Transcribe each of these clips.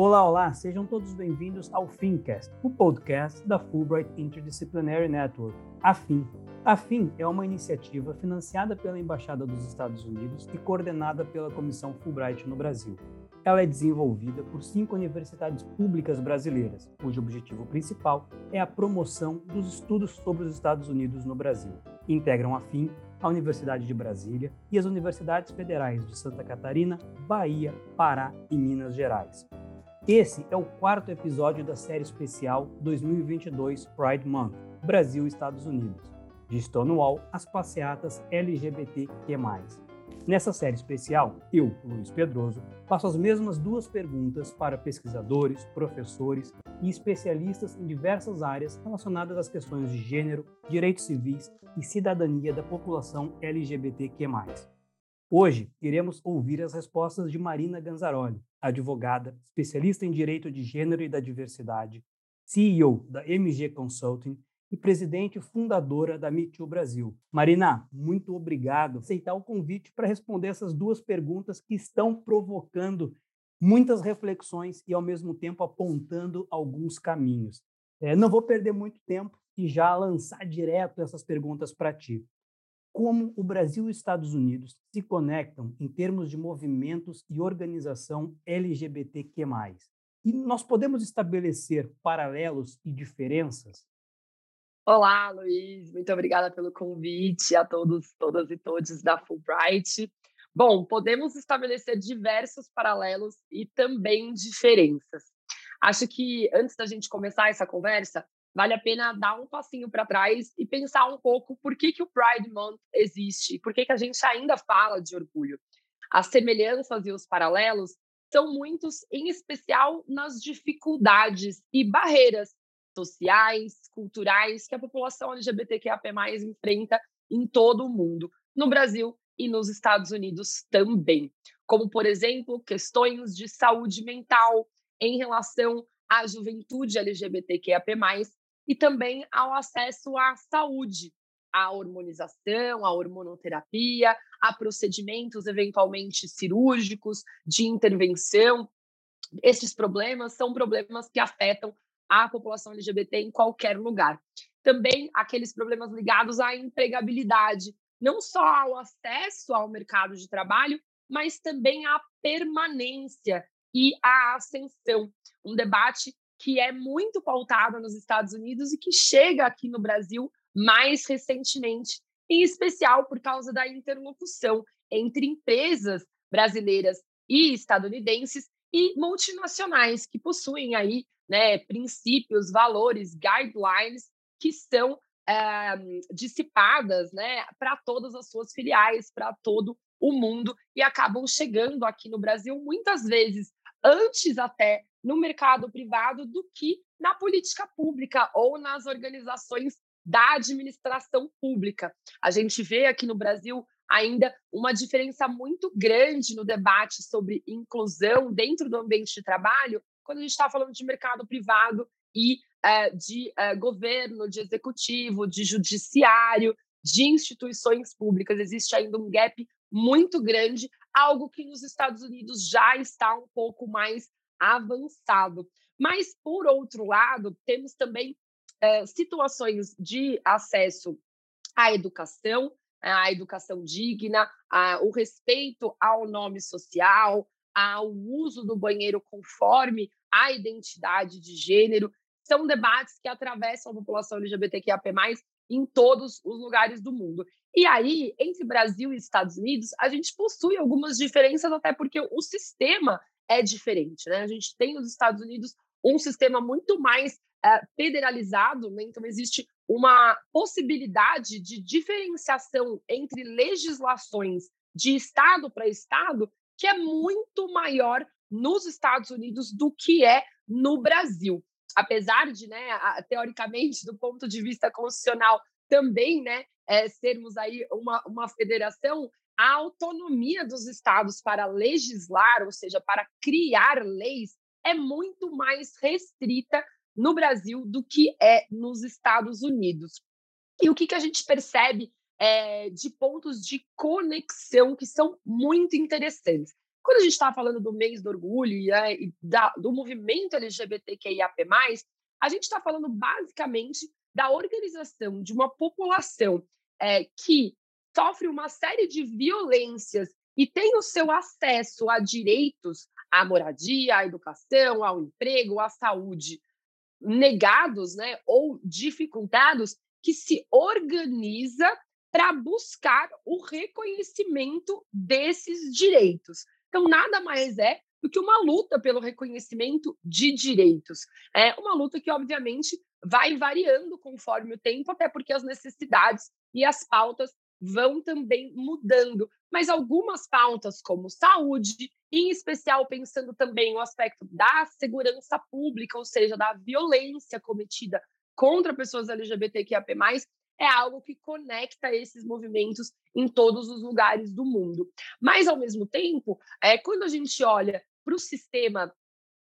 Olá, olá, sejam todos bem-vindos ao Fincast, o podcast da Fulbright Interdisciplinary Network, a FIN. A FIN é uma iniciativa financiada pela Embaixada dos Estados Unidos e coordenada pela Comissão Fulbright no Brasil. Ela é desenvolvida por cinco universidades públicas brasileiras, cujo objetivo principal é a promoção dos estudos sobre os Estados Unidos no Brasil. Integram a FIM a Universidade de Brasília e as universidades federais de Santa Catarina, Bahia, Pará e Minas Gerais. Esse é o quarto episódio da série especial 2022 Pride Month, Brasil e Estados Unidos, de Stonewall às passeatas LGBTQ+. Nessa série especial, eu, Luiz Pedroso, faço as mesmas duas perguntas para pesquisadores, professores e especialistas em diversas áreas relacionadas às questões de gênero, direitos civis e cidadania da população LGBTQ+. Hoje, iremos ouvir as respostas de Marina Ganzaroli, advogada, especialista em direito de gênero e da diversidade, CEO da MG Consulting e presidente fundadora da Me Too Brasil. Marina, muito obrigado por aceitar o convite para responder essas duas perguntas que estão provocando muitas reflexões e, ao mesmo tempo, apontando alguns caminhos. É, não vou perder muito tempo e já lançar direto essas perguntas para ti como o Brasil e os Estados Unidos se conectam em termos de movimentos e organização LGBTQ+. E nós podemos estabelecer paralelos e diferenças? Olá, Luiz, muito obrigada pelo convite a todos, todas e todos da Fulbright. Bom, podemos estabelecer diversos paralelos e também diferenças. Acho que antes da gente começar essa conversa, vale a pena dar um passinho para trás e pensar um pouco por que, que o Pride Month existe, por que, que a gente ainda fala de orgulho. As semelhanças e os paralelos são muitos, em especial nas dificuldades e barreiras sociais, culturais que a população LGBTQAP+ enfrenta em todo o mundo, no Brasil e nos Estados Unidos também, como por exemplo, questões de saúde mental em relação à juventude LGBTQAP+, e também ao acesso à saúde, à hormonização, à hormonoterapia, a procedimentos eventualmente cirúrgicos, de intervenção. Esses problemas são problemas que afetam a população LGBT em qualquer lugar. Também aqueles problemas ligados à empregabilidade, não só ao acesso ao mercado de trabalho, mas também à permanência e à ascensão. Um debate que é muito pautada nos Estados Unidos e que chega aqui no Brasil mais recentemente, em especial por causa da interlocução entre empresas brasileiras e estadunidenses e multinacionais que possuem aí né, princípios, valores, guidelines que são é, dissipadas né, para todas as suas filiais, para todo o mundo e acabam chegando aqui no Brasil muitas vezes antes até no mercado privado do que na política pública ou nas organizações da administração pública. A gente vê aqui no Brasil ainda uma diferença muito grande no debate sobre inclusão dentro do ambiente de trabalho, quando a gente está falando de mercado privado e é, de é, governo, de executivo, de judiciário, de instituições públicas. Existe ainda um gap muito grande, algo que nos Estados Unidos já está um pouco mais avançado. Mas, por outro lado, temos também é, situações de acesso à educação, à educação digna, o respeito ao nome social, ao uso do banheiro conforme a identidade de gênero. São debates que atravessam a população LGBTQIAP+, em todos os lugares do mundo. E aí, entre Brasil e Estados Unidos, a gente possui algumas diferenças, até porque o sistema é diferente. Né? A gente tem nos Estados Unidos um sistema muito mais é, federalizado, né? então existe uma possibilidade de diferenciação entre legislações de estado para estado que é muito maior nos Estados Unidos do que é no Brasil. Apesar de, né, teoricamente, do ponto de vista constitucional, também né, é, sermos aí uma, uma federação, a autonomia dos estados para legislar, ou seja, para criar leis, é muito mais restrita no Brasil do que é nos Estados Unidos. E o que, que a gente percebe é, de pontos de conexão que são muito interessantes? Quando a gente está falando do mês do orgulho né, e da, do movimento LGBTQIAP+, a gente está falando basicamente da organização de uma população é, que sofre uma série de violências e tem o seu acesso a direitos, à moradia, à educação, ao emprego, à saúde negados, né, ou dificultados, que se organiza para buscar o reconhecimento desses direitos. Então, nada mais é do que uma luta pelo reconhecimento de direitos. É uma luta que, obviamente, vai variando conforme o tempo, até porque as necessidades e as pautas vão também mudando. Mas algumas pautas, como saúde, em especial pensando também no aspecto da segurança pública, ou seja, da violência cometida contra pessoas LGBTQIAP+, é algo que conecta esses movimentos em todos os lugares do mundo. Mas, ao mesmo tempo, é, quando a gente olha para o sistema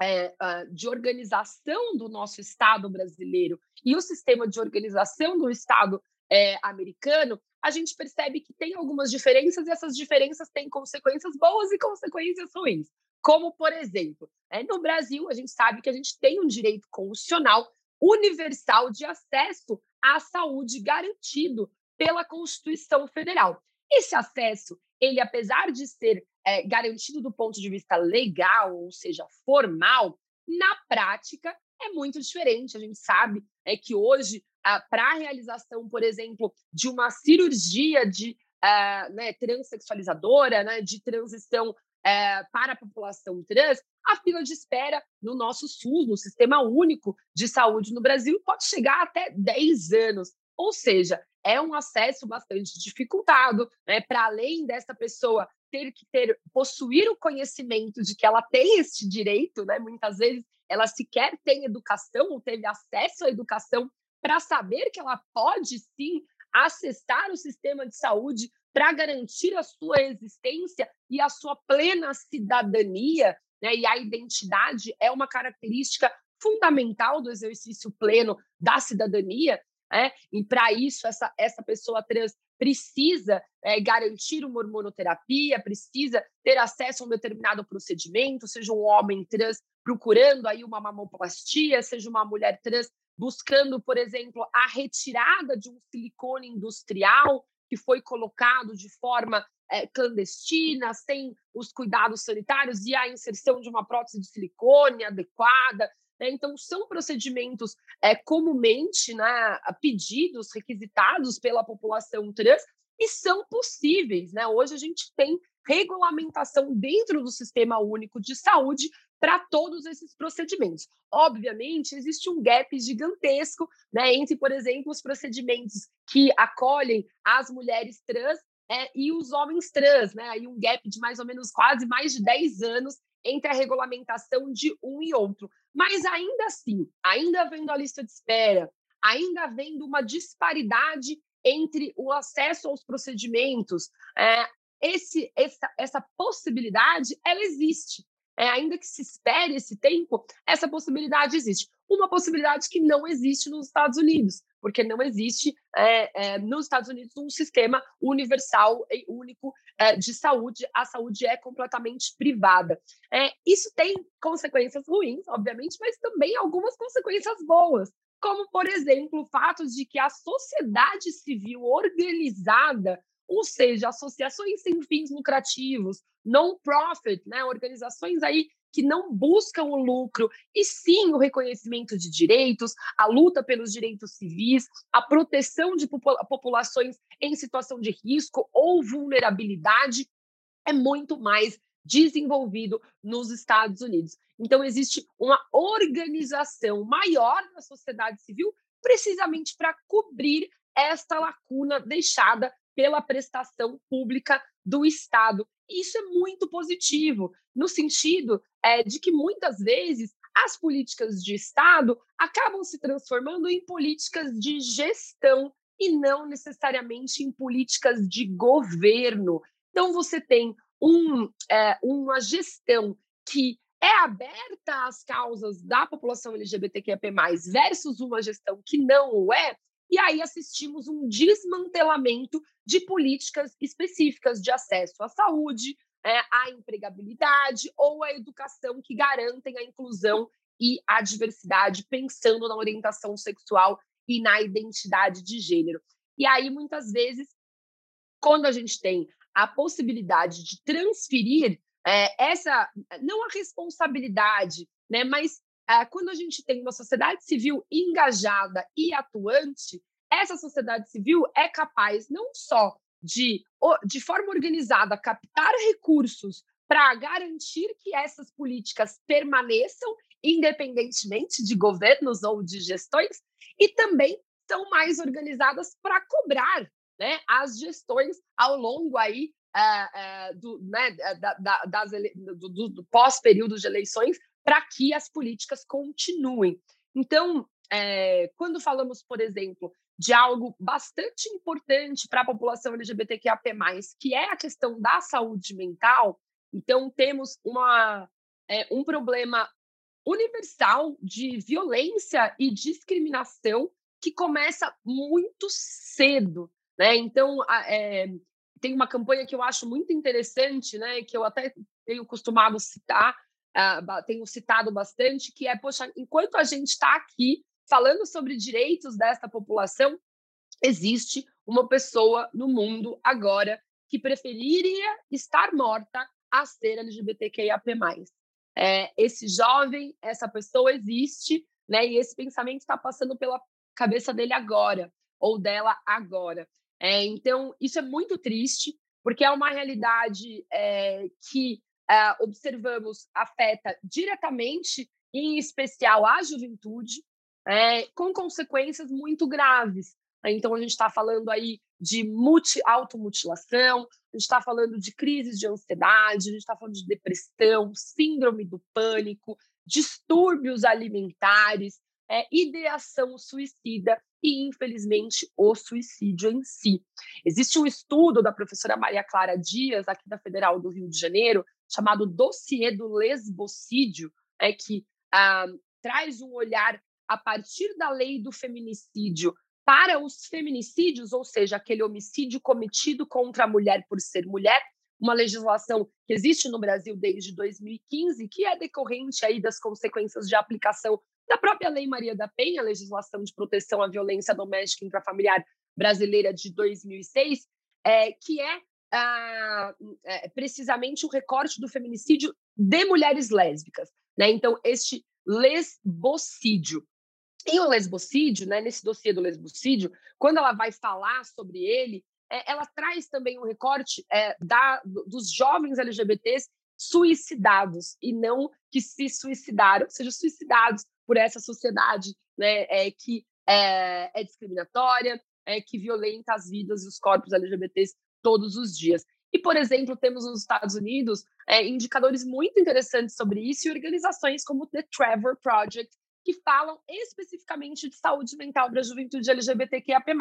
é, de organização do nosso Estado brasileiro e o sistema de organização do Estado é, americano, a gente percebe que tem algumas diferenças e essas diferenças têm consequências boas e consequências ruins. Como, por exemplo, é, no Brasil, a gente sabe que a gente tem um direito constitucional universal de acesso à saúde garantido pela Constituição Federal. Esse acesso, ele apesar de ser é, garantido do ponto de vista legal, ou seja, formal, na prática é muito diferente. A gente sabe é que hoje, para a realização, por exemplo, de uma cirurgia de uh, né, transexualizadora, né, de transição uh, para a população trans, a fila de espera no nosso SUS, no Sistema Único de Saúde no Brasil, pode chegar até 10 anos. Ou seja, é um acesso bastante dificultado, né? Para além dessa pessoa ter que ter possuir o conhecimento de que ela tem este direito, né? Muitas vezes ela sequer tem educação ou teve acesso à educação para saber que ela pode sim acessar o sistema de saúde para garantir a sua existência e a sua plena cidadania, né? E a identidade é uma característica fundamental do exercício pleno da cidadania, né? E para isso essa essa pessoa trans precisa é, garantir uma hormonoterapia, precisa ter acesso a um determinado procedimento, seja um homem trans procurando aí uma mamoplastia, seja uma mulher trans buscando, por exemplo, a retirada de um silicone industrial que foi colocado de forma é, clandestina, sem os cuidados sanitários e a inserção de uma prótese de silicone adequada. Né? Então, são procedimentos é, comumente né, pedidos, requisitados pela população trans e são possíveis. Né? Hoje a gente tem regulamentação dentro do Sistema Único de Saúde para todos esses procedimentos. Obviamente, existe um gap gigantesco né, entre, por exemplo, os procedimentos que acolhem as mulheres trans é, e os homens trans, né? Aí um gap de mais ou menos quase mais de 10 anos entre a regulamentação de um e outro. Mas ainda assim, ainda havendo a lista de espera, ainda havendo uma disparidade entre o acesso aos procedimentos, é, esse, essa, essa possibilidade ela existe é, ainda que se espere esse tempo, essa possibilidade existe. Uma possibilidade que não existe nos Estados Unidos, porque não existe é, é, nos Estados Unidos um sistema universal e único é, de saúde. A saúde é completamente privada. É, isso tem consequências ruins, obviamente, mas também algumas consequências boas. Como, por exemplo, o fato de que a sociedade civil organizada ou seja, associações sem fins lucrativos, non-profit, né, organizações aí que não buscam o lucro, e sim o reconhecimento de direitos, a luta pelos direitos civis, a proteção de populações em situação de risco ou vulnerabilidade, é muito mais desenvolvido nos Estados Unidos. Então, existe uma organização maior da sociedade civil precisamente para cobrir esta lacuna deixada pela prestação pública do Estado. Isso é muito positivo, no sentido é, de que muitas vezes as políticas de Estado acabam se transformando em políticas de gestão e não necessariamente em políticas de governo. Então, você tem um, é, uma gestão que é aberta às causas da população LGBTQIA+, versus uma gestão que não o é, e aí assistimos um desmantelamento de políticas específicas de acesso à saúde, é, a empregabilidade ou a educação que garantem a inclusão e a diversidade, pensando na orientação sexual e na identidade de gênero. E aí, muitas vezes, quando a gente tem a possibilidade de transferir é, essa, não a responsabilidade, né, mas quando a gente tem uma sociedade civil engajada e atuante, essa sociedade civil é capaz não só de, de forma organizada, captar recursos para garantir que essas políticas permaneçam, independentemente de governos ou de gestões, e também são mais organizadas para cobrar né, as gestões ao longo aí uh, uh, do, né, da, da, das do, do pós-período de eleições para que as políticas continuem. Então, é, quando falamos, por exemplo, de algo bastante importante para a população LGBTQIAP+, que é a questão da saúde mental, então temos uma, é, um problema universal de violência e discriminação que começa muito cedo, né? Então, é, tem uma campanha que eu acho muito interessante, né? Que eu até tenho costumado citar, uh, tenho citado bastante, que é, poxa, enquanto a gente está aqui falando sobre direitos desta população, existe uma pessoa no mundo agora que preferiria estar morta a ser LGBTQIAP+. É, esse jovem, essa pessoa existe, né? E esse pensamento está passando pela cabeça dele agora, ou dela agora. É, então, isso é muito triste, porque é uma realidade é, que é, observamos afeta diretamente, em especial, a juventude, é, com consequências muito graves. Então, a gente está falando aí de multi, automutilação, a gente está falando de crises de ansiedade, a gente está falando de depressão, síndrome do pânico, distúrbios alimentares, é, ideação suicida e, infelizmente, o suicídio em si. Existe um estudo da professora Maria Clara Dias, aqui da Federal do Rio de Janeiro, chamado Dossiê do Lesbocídio, é, que ah, traz um olhar a partir da lei do feminicídio para os feminicídios, ou seja, aquele homicídio cometido contra a mulher por ser mulher, uma legislação que existe no Brasil desde 2015, que é decorrente aí das consequências de aplicação da própria Lei Maria da Penha, legislação de proteção à violência doméstica intrafamiliar brasileira de 2006, é, que é, ah, é precisamente o recorte do feminicídio de mulheres lésbicas. Né? Então, este lesbocídio. E o lesbocídio, né, nesse dossiê do lesbocídio, quando ela vai falar sobre ele, é, ela traz também um recorte é, da, dos jovens LGBTs suicidados e não que se suicidaram, sejam suicidados por essa sociedade né, é, que é, é discriminatória, é, que violenta as vidas e os corpos LGBTs todos os dias. E, por exemplo, temos nos Estados Unidos é, indicadores muito interessantes sobre isso e organizações como The Trevor Project, que falam especificamente de saúde mental para a juventude LGBTQIAP+.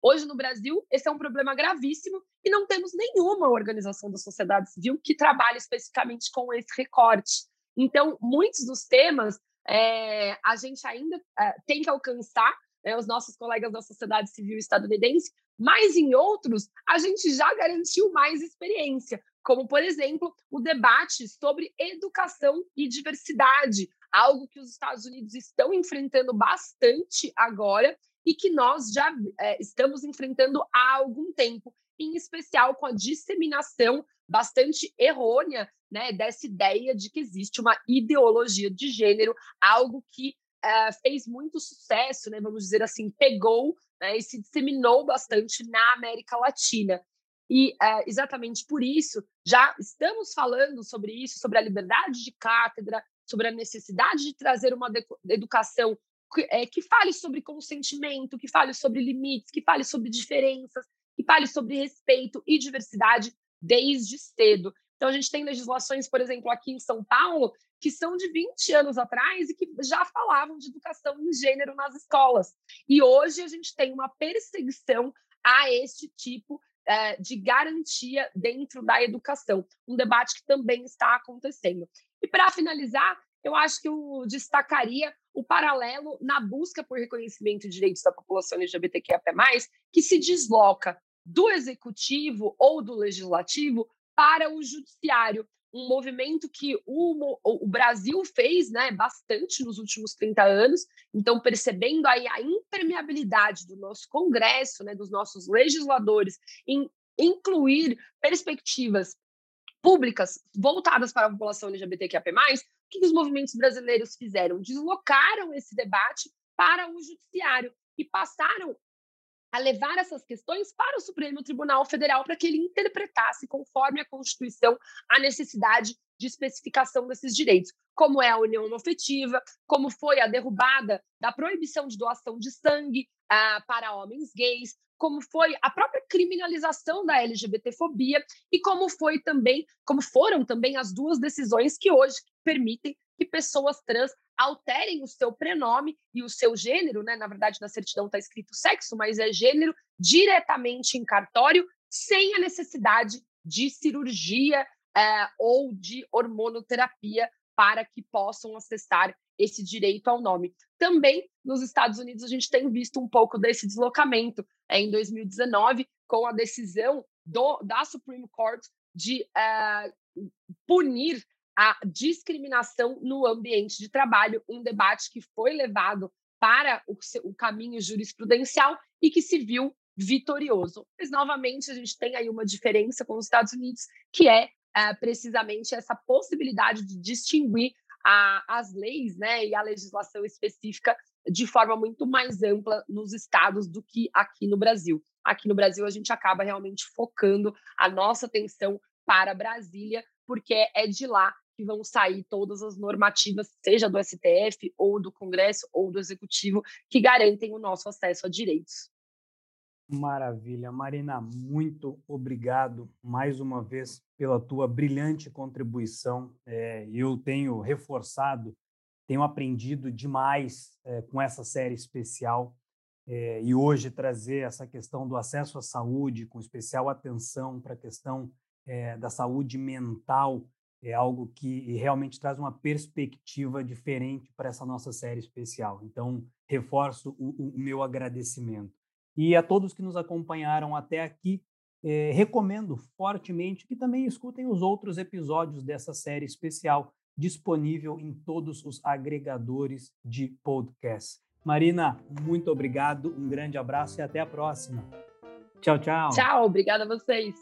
Hoje, no Brasil, esse é um problema gravíssimo e não temos nenhuma organização da sociedade civil que trabalhe especificamente com esse recorte. Então, muitos dos temas é, a gente ainda é, tem que alcançar né, os nossos colegas da sociedade civil estadunidense, mas em outros a gente já garantiu mais experiência, como, por exemplo, o debate sobre educação e diversidade, algo que os Estados Unidos estão enfrentando bastante agora e que nós já é, estamos enfrentando há algum tempo, em especial com a disseminação bastante errônea né, dessa ideia de que existe uma ideologia de gênero, algo que é, fez muito sucesso, né, vamos dizer assim, pegou né, e se disseminou bastante na América Latina. E é, exatamente por isso, já estamos falando sobre isso, sobre a liberdade de cátedra, sobre a necessidade de trazer uma educação que, é, que fale sobre consentimento, que fale sobre limites, que fale sobre diferenças, que fale sobre respeito e diversidade desde cedo. Então, a gente tem legislações, por exemplo, aqui em São Paulo, que são de 20 anos atrás e que já falavam de educação em gênero nas escolas. E hoje a gente tem uma perseguição a este tipo é, de garantia dentro da educação, um debate que também está acontecendo. E para finalizar, eu acho que eu destacaria o paralelo na busca por reconhecimento de direitos da população LGBTQIA+, que se desloca do executivo ou do legislativo para o judiciário um movimento que o, o, Brasil fez né, bastante nos últimos 30 anos, então percebendo aí a impermeabilidade do nosso Congresso, né, dos nossos legisladores, em incluir perspectivas públicas voltadas para a população LGBTQIA+, o que os movimentos brasileiros fizeram? Deslocaram esse debate para o judiciário e passaram a levar essas questões para o Supremo Tribunal Federal para que ele interpretasse, conforme a Constituição, a necessidade de especificação desses direitos, como é a união afetiva, como foi a derrubada da proibição de doação de sangue uh, para homens gays, como foi a própria criminalização da LGBTfobia e como foi também, como foram também as duas decisões que hoje permitem que pessoas trans alterem o seu prenome e o seu gênero, né? Na verdade, na certidão está escrito sexo, mas é gênero diretamente em cartório, sem a necessidade de cirurgia é, ou de hormonoterapia para que possam acessar esse direito ao nome. Também nos Estados Unidos a gente tem visto um pouco desse deslocamento é, em 2019 com a decisão do, da Supreme Court de é, punir a discriminação no ambiente de trabalho, um debate que foi levado para o, o caminho jurisprudencial e que se viu vitorioso. Mas, novamente, a gente tem aí uma diferença com os Estados Unidos, que é, é precisamente essa possibilidade de distinguir a, as leis né, e a legislação específica de forma muito mais ampla nos estados do que aqui no Brasil. Aqui no Brasil, a gente acaba realmente focando a nossa atenção para Brasília, porque é de lá que vão sair todas as normativas, seja do STF, ou do Congresso, ou do Executivo, que garantem o nosso acesso a direitos. Maravilha. Marina, muito obrigado mais uma vez pela tua brilhante contribuição. É, eu tenho reforçado, tenho aprendido demais é, com essa série especial é, e hoje trazer essa questão do acesso à saúde, com especial atenção para a questão é, da saúde mental é algo que realmente traz uma perspectiva diferente para essa nossa série especial. Então, reforço o, o, meu agradecimento. E a todos que nos acompanharam até aqui, eh, recomendo fortemente que também escutem os outros episódios dessa série especial, disponível em todos os agregadores de podcast. Marina, muito obrigado, um grande abraço e até a próxima. Tchau, tchau. Tchau, obrigada a vocês.